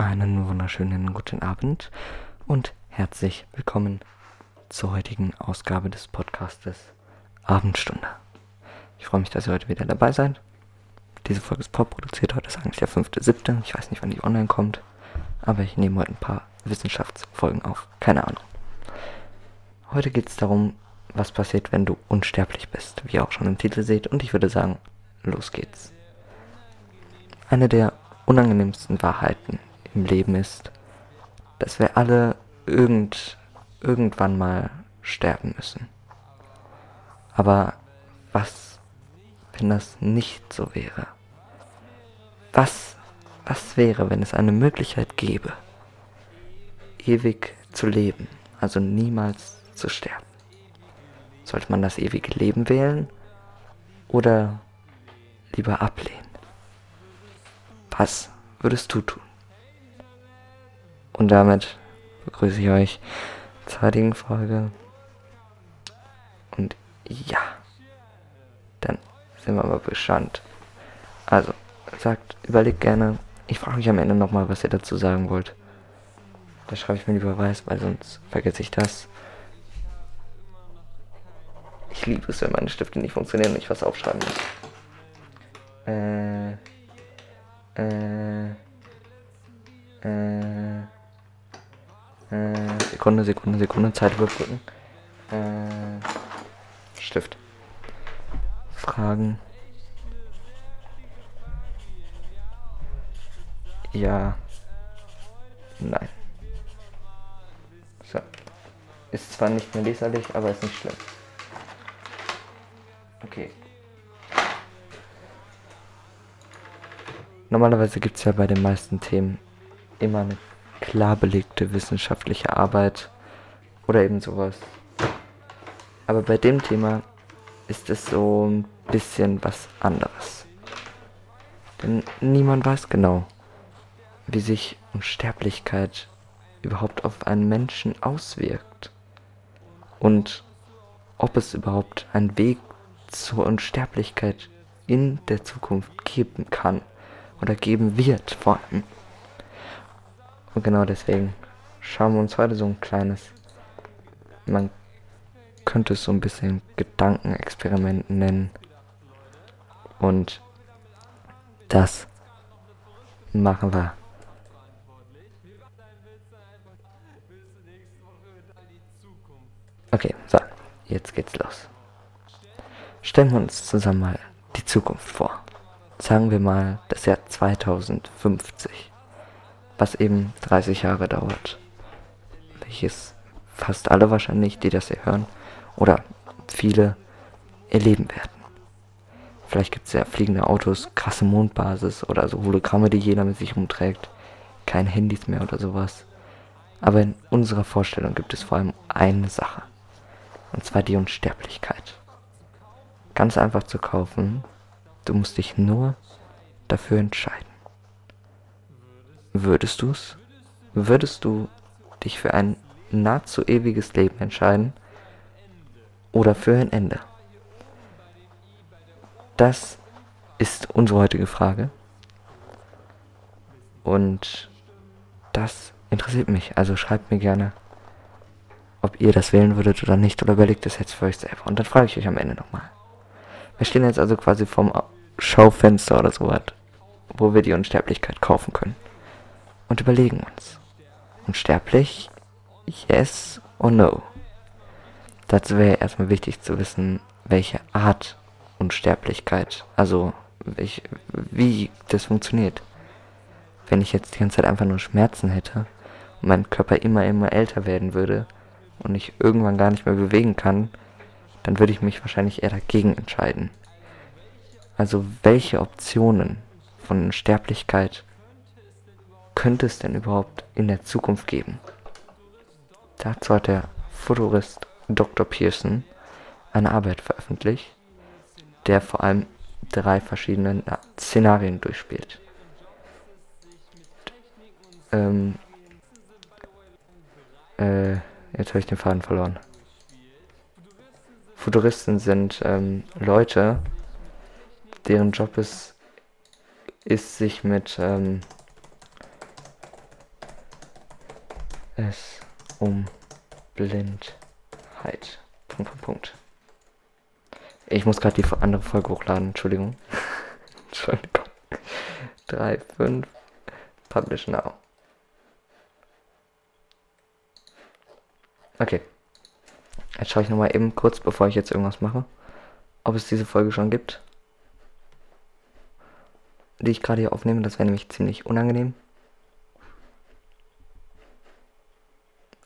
Einen wunderschönen guten Abend und herzlich willkommen zur heutigen Ausgabe des Podcastes Abendstunde. Ich freue mich, dass ihr heute wieder dabei seid. Diese Folge ist produziert. Heute ist eigentlich der 5.7. Ich weiß nicht, wann die online kommt. Aber ich nehme heute ein paar Wissenschaftsfolgen auf. Keine Ahnung. Heute geht es darum, was passiert, wenn du unsterblich bist, wie ihr auch schon im Titel seht. Und ich würde sagen, los geht's. Eine der unangenehmsten Wahrheiten im Leben ist, dass wir alle irgend, irgendwann mal sterben müssen. Aber was, wenn das nicht so wäre? Was, was wäre, wenn es eine Möglichkeit gäbe, ewig zu leben, also niemals zu sterben? Sollte man das ewige Leben wählen oder lieber ablehnen? Was würdest du tun? Und damit begrüße ich euch zur heutigen Folge. Und ja, dann sind wir mal gespannt. Also, sagt, überlegt gerne. Ich frage mich am Ende nochmal, was ihr dazu sagen wollt. Da schreibe ich mir lieber weiß, weil sonst vergesse ich das. Ich liebe es, wenn meine Stifte nicht funktionieren und ich was aufschreiben muss. Äh. Äh. Äh. Äh. Sekunde, Sekunde, Sekunde. Zeit überbrücken. Äh. Stift. Fragen. Ja. Nein. So. Ist zwar nicht mehr leserlich, aber ist nicht schlimm. Okay. Normalerweise gibt es ja bei den meisten Themen immer eine klar belegte wissenschaftliche Arbeit oder eben sowas. Aber bei dem Thema ist es so ein bisschen was anderes. Denn niemand weiß genau, wie sich Unsterblichkeit überhaupt auf einen Menschen auswirkt. Und ob es überhaupt einen Weg zur Unsterblichkeit in der Zukunft geben kann oder geben wird vor allem. Und genau deswegen schauen wir uns heute so ein kleines, man könnte es so ein bisschen Gedankenexperiment nennen. Und das machen wir. Okay, so, jetzt geht's los. Stellen wir uns zusammen mal die Zukunft vor sagen wir mal das Jahr 2050, was eben 30 Jahre dauert, welches fast alle wahrscheinlich, die das hier hören, oder viele erleben werden. Vielleicht gibt es ja fliegende Autos, krasse Mondbasis oder so Hologramme, die jeder mit sich umträgt, kein Handys mehr oder sowas. Aber in unserer Vorstellung gibt es vor allem eine Sache, und zwar die Unsterblichkeit. Ganz einfach zu kaufen, Du musst dich nur dafür entscheiden. Würdest du's? Würdest du dich für ein nahezu ewiges Leben entscheiden oder für ein Ende? Das ist unsere heutige Frage. Und das interessiert mich. Also schreibt mir gerne, ob ihr das wählen würdet oder nicht. Oder überlegt es jetzt für euch selber. Und dann frage ich euch am Ende nochmal. Wir stehen jetzt also quasi vom Schaufenster oder so was, wo wir die Unsterblichkeit kaufen können. Und überlegen uns. Unsterblich? Yes or no? Dazu wäre erstmal wichtig zu wissen, welche Art Unsterblichkeit, also welch, wie das funktioniert. Wenn ich jetzt die ganze Zeit einfach nur Schmerzen hätte und mein Körper immer, immer älter werden würde und ich irgendwann gar nicht mehr bewegen kann, dann würde ich mich wahrscheinlich eher dagegen entscheiden. Also welche Optionen von Sterblichkeit könnte es denn überhaupt in der Zukunft geben? Dazu hat der Futurist Dr. Pearson eine Arbeit veröffentlicht, der vor allem drei verschiedene Szenarien durchspielt. Ähm, äh, jetzt habe ich den Faden verloren. Futuristen sind ähm, Leute, deren Job ist, ist sich mit, ähm, es um Blindheit. Punkt, Punkt, Punkt. Ich muss gerade die andere Folge hochladen, Entschuldigung. Entschuldigung. 3, 5, Publish Now. Okay. Jetzt schaue ich nochmal eben kurz, bevor ich jetzt irgendwas mache, ob es diese Folge schon gibt. Die ich gerade hier aufnehme. Das wäre nämlich ziemlich unangenehm.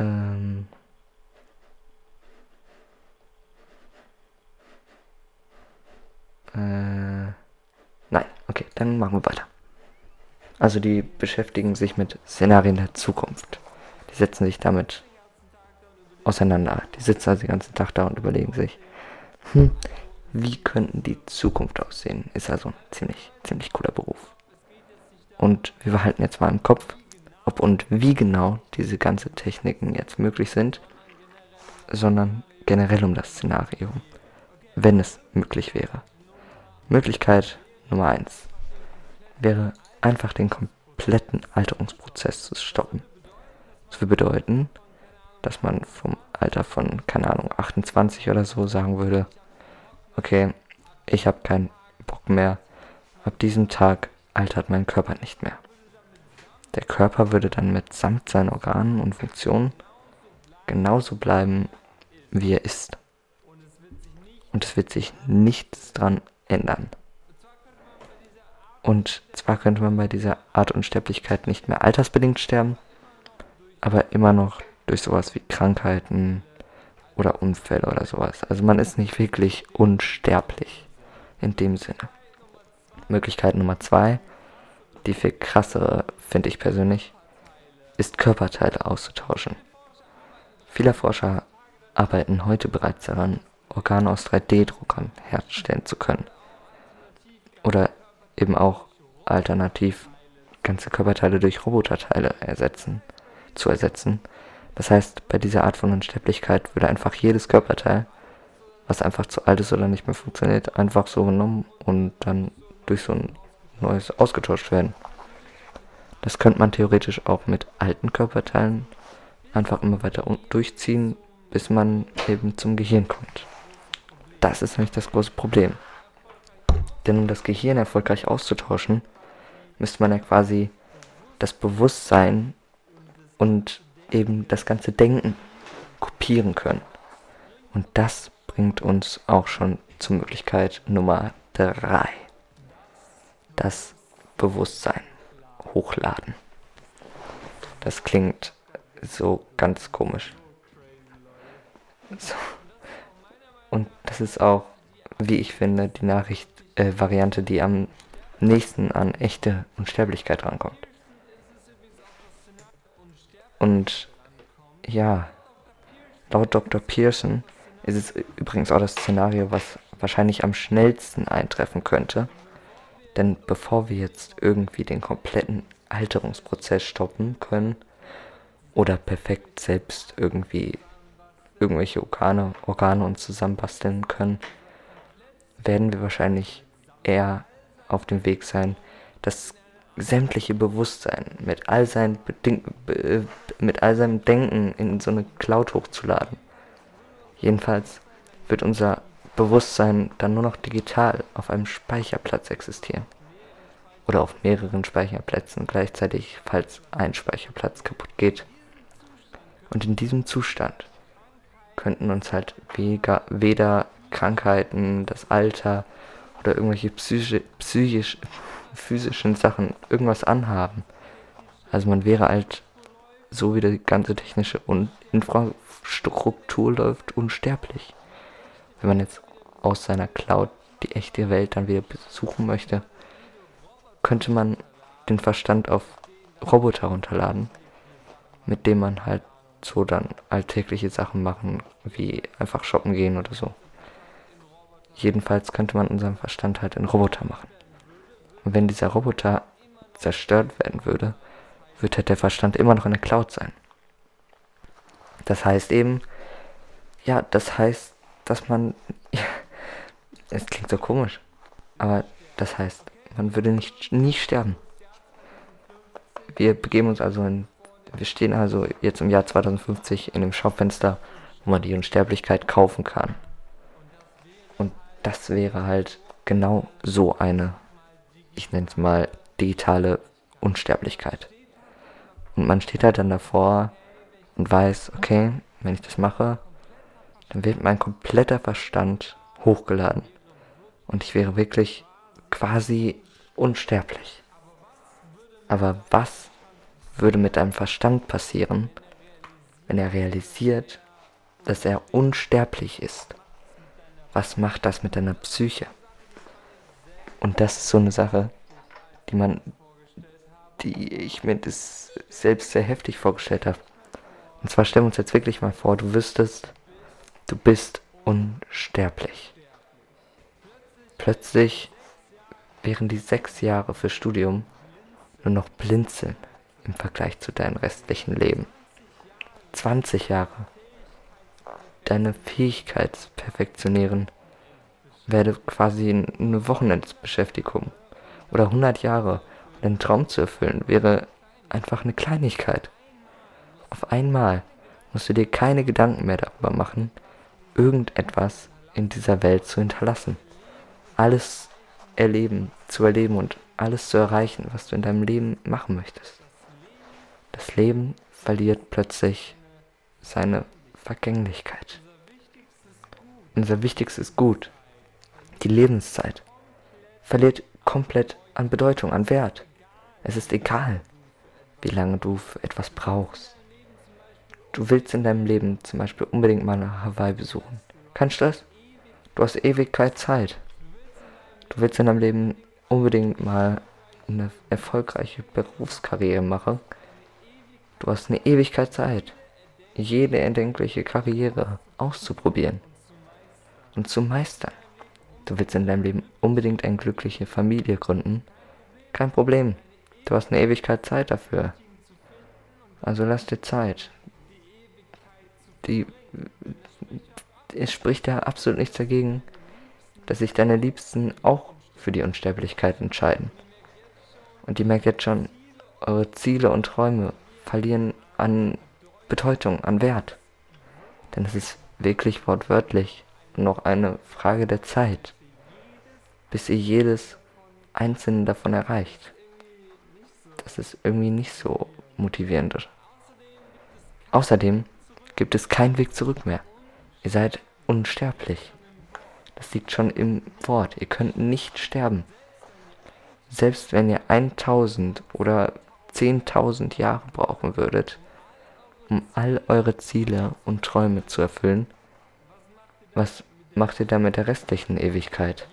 Ähm. Äh. Nein, okay, dann machen wir weiter. Also die beschäftigen sich mit Szenarien der Zukunft. Die setzen sich damit auseinander. Die sitzen also den ganzen Tag da und überlegen sich, hm, wie könnten die Zukunft aussehen? Ist also ein ziemlich, ziemlich cooler Beruf. Und wir behalten jetzt mal im Kopf, ob und wie genau diese ganzen Techniken jetzt möglich sind, sondern generell um das Szenario, wenn es möglich wäre. Möglichkeit Nummer 1 wäre einfach den kompletten Alterungsprozess zu stoppen. Das würde bedeuten, dass man vom Alter von, keine Ahnung, 28 oder so sagen würde, okay, ich habe keinen Bock mehr, ab diesem Tag altert mein Körper nicht mehr. Der Körper würde dann mitsamt seinen Organen und Funktionen genauso bleiben, wie er ist. Und es wird sich nichts dran ändern. Und zwar könnte man bei dieser Art Unsterblichkeit nicht mehr altersbedingt sterben, aber immer noch durch sowas wie Krankheiten oder Unfälle oder sowas. Also man ist nicht wirklich unsterblich in dem Sinne. Möglichkeit Nummer zwei, die viel krassere, finde ich persönlich, ist Körperteile auszutauschen. Viele Forscher arbeiten heute bereits daran, Organe aus 3D-Druckern herstellen zu können. Oder eben auch alternativ ganze Körperteile durch Roboterteile ersetzen, zu ersetzen das heißt, bei dieser Art von Unsterblichkeit würde einfach jedes Körperteil, was einfach zu alt ist oder nicht mehr funktioniert, einfach so genommen und dann durch so ein neues ausgetauscht werden. Das könnte man theoretisch auch mit alten Körperteilen einfach immer weiter durchziehen, bis man eben zum Gehirn kommt. Das ist nämlich das große Problem. Denn um das Gehirn erfolgreich auszutauschen, müsste man ja quasi das Bewusstsein und eben das ganze Denken kopieren können. Und das bringt uns auch schon zur Möglichkeit Nummer 3. Das Bewusstsein hochladen. Das klingt so ganz komisch. So. Und das ist auch, wie ich finde, die Nachricht-Variante, äh, die am nächsten an echte Unsterblichkeit rankommt. Und ja, laut Dr. Pearson ist es übrigens auch das Szenario, was wahrscheinlich am schnellsten eintreffen könnte. Denn bevor wir jetzt irgendwie den kompletten Alterungsprozess stoppen können oder perfekt selbst irgendwie irgendwelche Organe, Organe uns zusammenbasteln können, werden wir wahrscheinlich eher auf dem Weg sein, das sämtliche Bewusstsein mit all, seinen Beding mit all seinem Denken in so eine Cloud hochzuladen. Jedenfalls wird unser Bewusstsein dann nur noch digital auf einem Speicherplatz existieren. Oder auf mehreren Speicherplätzen gleichzeitig, falls ein Speicherplatz kaputt geht. Und in diesem Zustand könnten uns halt weder Krankheiten, das Alter oder irgendwelche psychische, psychisch, physischen Sachen irgendwas anhaben. Also man wäre halt, so wie die ganze technische Infrastruktur läuft, unsterblich. Wenn man jetzt aus seiner Cloud die echte Welt dann wieder besuchen möchte, könnte man den Verstand auf Roboter runterladen, mit dem man halt so dann alltägliche Sachen machen, wie einfach shoppen gehen oder so. Jedenfalls könnte man unseren Verstand halt in Roboter machen. Und wenn dieser Roboter zerstört werden würde, würde halt der Verstand immer noch in der Cloud sein. Das heißt eben, ja, das heißt, dass man, es klingt so komisch, aber das heißt, man würde nicht, nie sterben. Wir begeben uns also in wir stehen also jetzt im Jahr 2050 in dem Schaufenster, wo man die Unsterblichkeit kaufen kann. Und das wäre halt genau so eine, ich nenne es mal, digitale Unsterblichkeit. Und man steht halt dann davor und weiß, okay, wenn ich das mache, dann wird mein kompletter Verstand hochgeladen. Und ich wäre wirklich quasi unsterblich. Aber was würde mit deinem Verstand passieren, wenn er realisiert, dass er unsterblich ist? Was macht das mit deiner Psyche? Und das ist so eine Sache, die man, die ich mir das selbst sehr heftig vorgestellt habe. Und zwar stellen wir uns jetzt wirklich mal vor, du wüsstest, du bist unsterblich. Plötzlich wären die sechs Jahre für Studium nur noch blinzeln im Vergleich zu deinem restlichen Leben. 20 Jahre. Deine Fähigkeit zu perfektionieren werde quasi eine Wochenendbeschäftigung. Oder 100 Jahre. Und einen Traum zu erfüllen wäre einfach eine Kleinigkeit. Auf einmal musst du dir keine Gedanken mehr darüber machen, irgendetwas in dieser Welt zu hinterlassen. Alles erleben, zu erleben und alles zu erreichen, was du in deinem Leben machen möchtest. Das Leben verliert plötzlich seine Vergänglichkeit. Unser wichtigstes Gut, die Lebenszeit, verliert komplett an Bedeutung, an Wert. Es ist egal, wie lange du für etwas brauchst. Du willst in deinem Leben zum Beispiel unbedingt mal nach Hawaii besuchen. Kannst du das? Du hast Ewigkeit Zeit. Du willst in deinem Leben unbedingt mal eine erfolgreiche Berufskarriere machen. Du hast eine Ewigkeit Zeit, jede erdenkliche Karriere auszuprobieren und zu meistern. Du willst in deinem Leben unbedingt eine glückliche Familie gründen. Kein Problem. Du hast eine Ewigkeit Zeit dafür. Also lass dir Zeit die, es spricht ja absolut nichts dagegen, dass sich deine Liebsten auch für die Unsterblichkeit entscheiden. Und ihr merkt jetzt schon, eure Ziele und Träume verlieren an Bedeutung, an Wert. Denn es ist wirklich wortwörtlich noch eine Frage der Zeit, bis ihr jedes einzelne davon erreicht. Das ist irgendwie nicht so motivierend. Außerdem gibt es keinen Weg zurück mehr. Ihr seid unsterblich. Das liegt schon im Wort. Ihr könnt nicht sterben. Selbst wenn ihr 1000 oder 10.000 Jahre brauchen würdet, um all eure Ziele und Träume zu erfüllen, was macht ihr dann mit der restlichen Ewigkeit?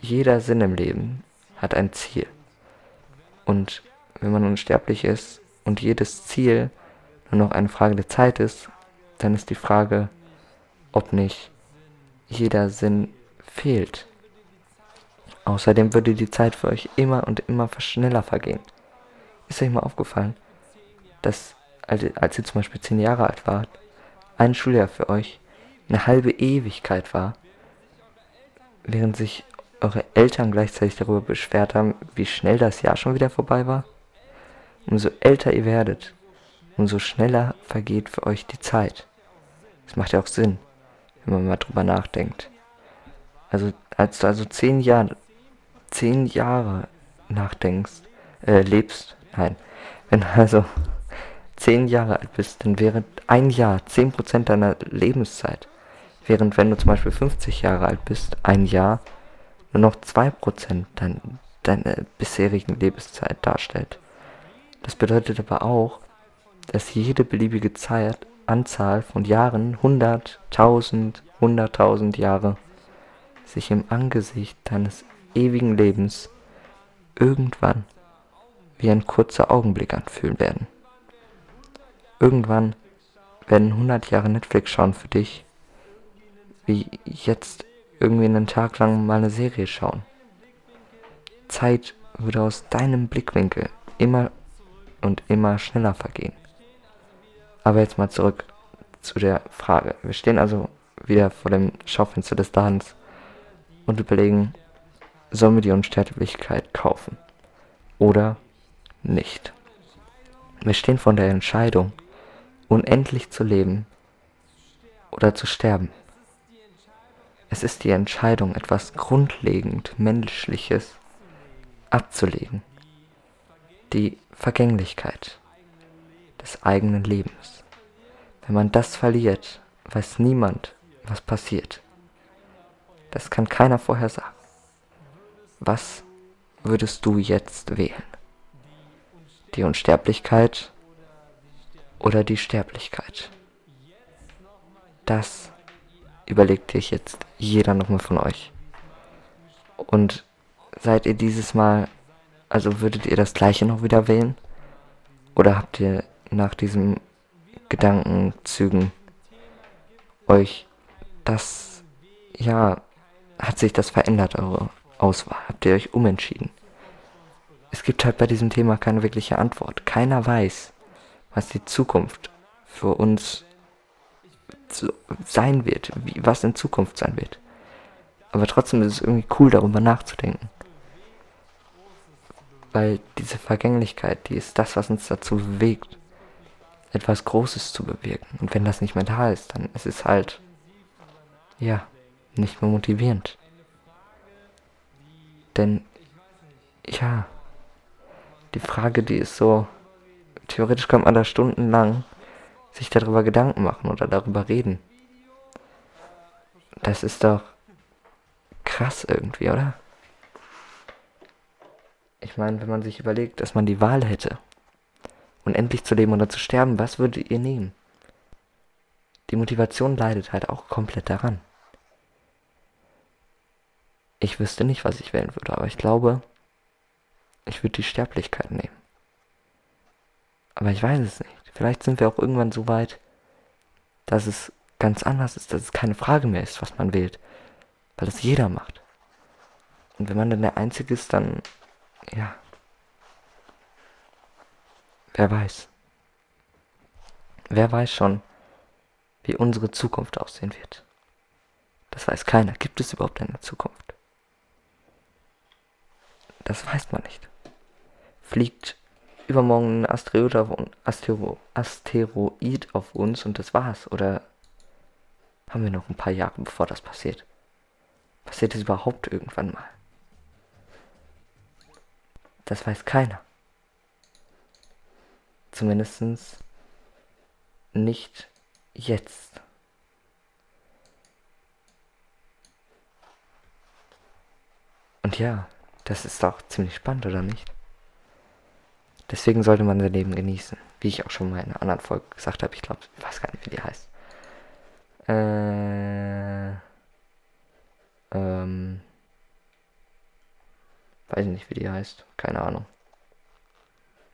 Jeder Sinn im Leben hat ein Ziel. Und wenn man unsterblich ist und jedes Ziel nur noch eine Frage der Zeit ist, dann ist die Frage, ob nicht jeder Sinn fehlt. Außerdem würde die Zeit für euch immer und immer schneller vergehen. Ist euch mal aufgefallen, dass als, ihr zum Beispiel zehn Jahre alt wart, ein Schuljahr für euch eine halbe Ewigkeit war, während sich eure Eltern gleichzeitig darüber beschwert haben, wie schnell das Jahr schon wieder vorbei war? Umso älter ihr werdet, umso schneller vergeht für euch die Zeit. Das macht ja auch Sinn, wenn man mal drüber nachdenkt. Also, als du also zehn Jahre, zehn Jahre nachdenkst, äh, lebst, nein, wenn also zehn Jahre alt bist, dann wäre ein Jahr zehn Prozent deiner Lebenszeit. Während wenn du zum Beispiel 50 Jahre alt bist, ein Jahr nur noch zwei Prozent dein, deiner bisherigen Lebenszeit darstellt. Das bedeutet aber auch, dass jede beliebige Zeit, Anzahl von Jahren, 100, 1000, 100.000 Jahre, sich im Angesicht deines ewigen Lebens irgendwann wie ein kurzer Augenblick anfühlen werden. Irgendwann werden 100 Jahre Netflix schauen für dich, wie jetzt irgendwie einen Tag lang mal eine Serie schauen. Zeit würde aus deinem Blickwinkel immer und immer schneller vergehen. Aber jetzt mal zurück zu der Frage. Wir stehen also wieder vor dem Schaufenster des Ladens und überlegen, sollen wir die Unsterblichkeit kaufen oder nicht? Wir stehen vor der Entscheidung, unendlich zu leben oder zu sterben. Es ist die Entscheidung, etwas grundlegend Menschliches abzulegen. Die Vergänglichkeit des eigenen Lebens. Wenn man das verliert, weiß niemand, was passiert. Das kann keiner vorher sagen. Was würdest du jetzt wählen? Die Unsterblichkeit oder die Sterblichkeit? Das überlegt sich jetzt jeder nochmal von euch. Und seid ihr dieses Mal, also würdet ihr das gleiche noch wieder wählen? Oder habt ihr nach diesen Gedankenzügen euch das, ja, hat sich das verändert, eure Auswahl? Habt ihr euch umentschieden? Es gibt halt bei diesem Thema keine wirkliche Antwort. Keiner weiß, was die Zukunft für uns sein wird, wie, was in Zukunft sein wird. Aber trotzdem ist es irgendwie cool, darüber nachzudenken. Weil diese Vergänglichkeit, die ist das, was uns dazu bewegt, etwas Großes zu bewirken. Und wenn das nicht da ist, dann ist es halt, ja, nicht mehr motivierend. Denn, ja, die Frage, die ist so, theoretisch kann man da stundenlang sich darüber Gedanken machen oder darüber reden. Das ist doch krass irgendwie, oder? Ich meine, wenn man sich überlegt, dass man die Wahl hätte, unendlich zu leben oder zu sterben, was würdet ihr nehmen? Die Motivation leidet halt auch komplett daran. Ich wüsste nicht, was ich wählen würde, aber ich glaube, ich würde die Sterblichkeit nehmen. Aber ich weiß es nicht. Vielleicht sind wir auch irgendwann so weit, dass es ganz anders ist, dass es keine Frage mehr ist, was man wählt. Weil es jeder macht. Und wenn man dann der Einzige ist, dann, ja. Wer weiß. Wer weiß schon, wie unsere Zukunft aussehen wird. Das weiß keiner. Gibt es überhaupt eine Zukunft? Das weiß man nicht. Fliegt übermorgen ein Asteroid auf, Astero, Asteroid auf uns und das war's? Oder haben wir noch ein paar Jahre, bevor das passiert? Passiert es überhaupt irgendwann mal? Das weiß keiner. Zumindest nicht jetzt. Und ja, das ist doch ziemlich spannend, oder nicht? Deswegen sollte man sein Leben genießen. Wie ich auch schon mal in einer anderen Folge gesagt habe. Ich glaube, ich weiß gar nicht, wie die heißt. Äh, ähm, weiß nicht, wie die heißt. Keine Ahnung.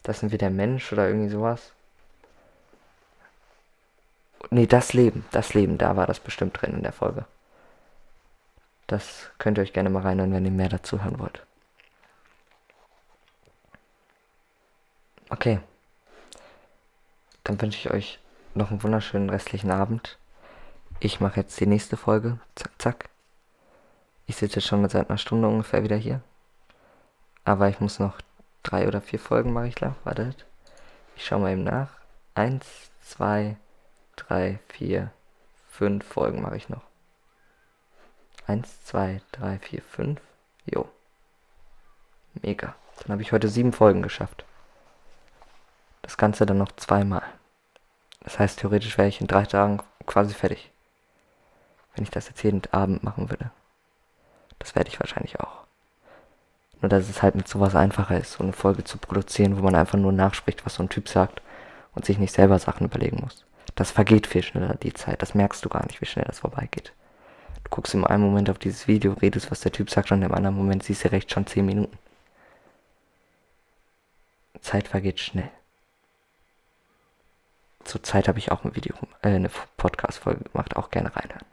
Das sind wir der Mensch oder irgendwie sowas. Nee, das Leben. Das Leben, da war das bestimmt drin in der Folge. Das könnt ihr euch gerne mal reinhören, wenn ihr mehr dazu hören wollt. Okay. Dann wünsche ich euch noch einen wunderschönen restlichen Abend. Ich mache jetzt die nächste Folge. Zack, zack. Ich sitze schon seit einer Stunde ungefähr wieder hier. Aber ich muss noch drei oder vier Folgen mache ich klar. Wartet. Ich schaue mal eben nach. Eins, zwei, drei, vier, fünf Folgen mache ich noch. Eins, zwei, drei, vier, fünf. Jo. Mega. Dann habe ich heute sieben Folgen geschafft. Das Ganze dann noch zweimal. Das heißt, theoretisch wäre ich in drei Tagen quasi fertig. Wenn ich das jetzt jeden Abend machen würde. Das werde ich wahrscheinlich auch. Nur dass es halt mit sowas einfacher ist, so eine Folge zu produzieren, wo man einfach nur nachspricht, was so ein Typ sagt und sich nicht selber Sachen überlegen muss. Das vergeht viel schneller, die Zeit. Das merkst du gar nicht, wie schnell das vorbeigeht. Du guckst im einen Moment auf dieses Video, redest, was der Typ sagt, und im anderen Moment siehst du recht schon 10 Minuten. Zeit vergeht schnell. Zurzeit habe ich auch ein Video, äh, eine Podcast-Folge gemacht, auch gerne reinhören.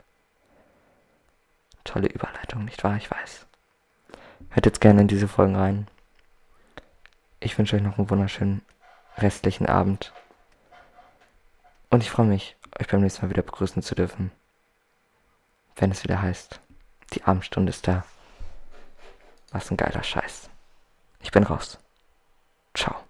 Tolle Überleitung, nicht wahr? Ich weiß. Hört jetzt gerne in diese Folgen rein. Ich wünsche euch noch einen wunderschönen restlichen Abend. Und ich freue mich, euch beim nächsten Mal wieder begrüßen zu dürfen. Wenn es wieder heißt, die Abendstunde ist da. Was ein geiler Scheiß. Ich bin raus. Ciao.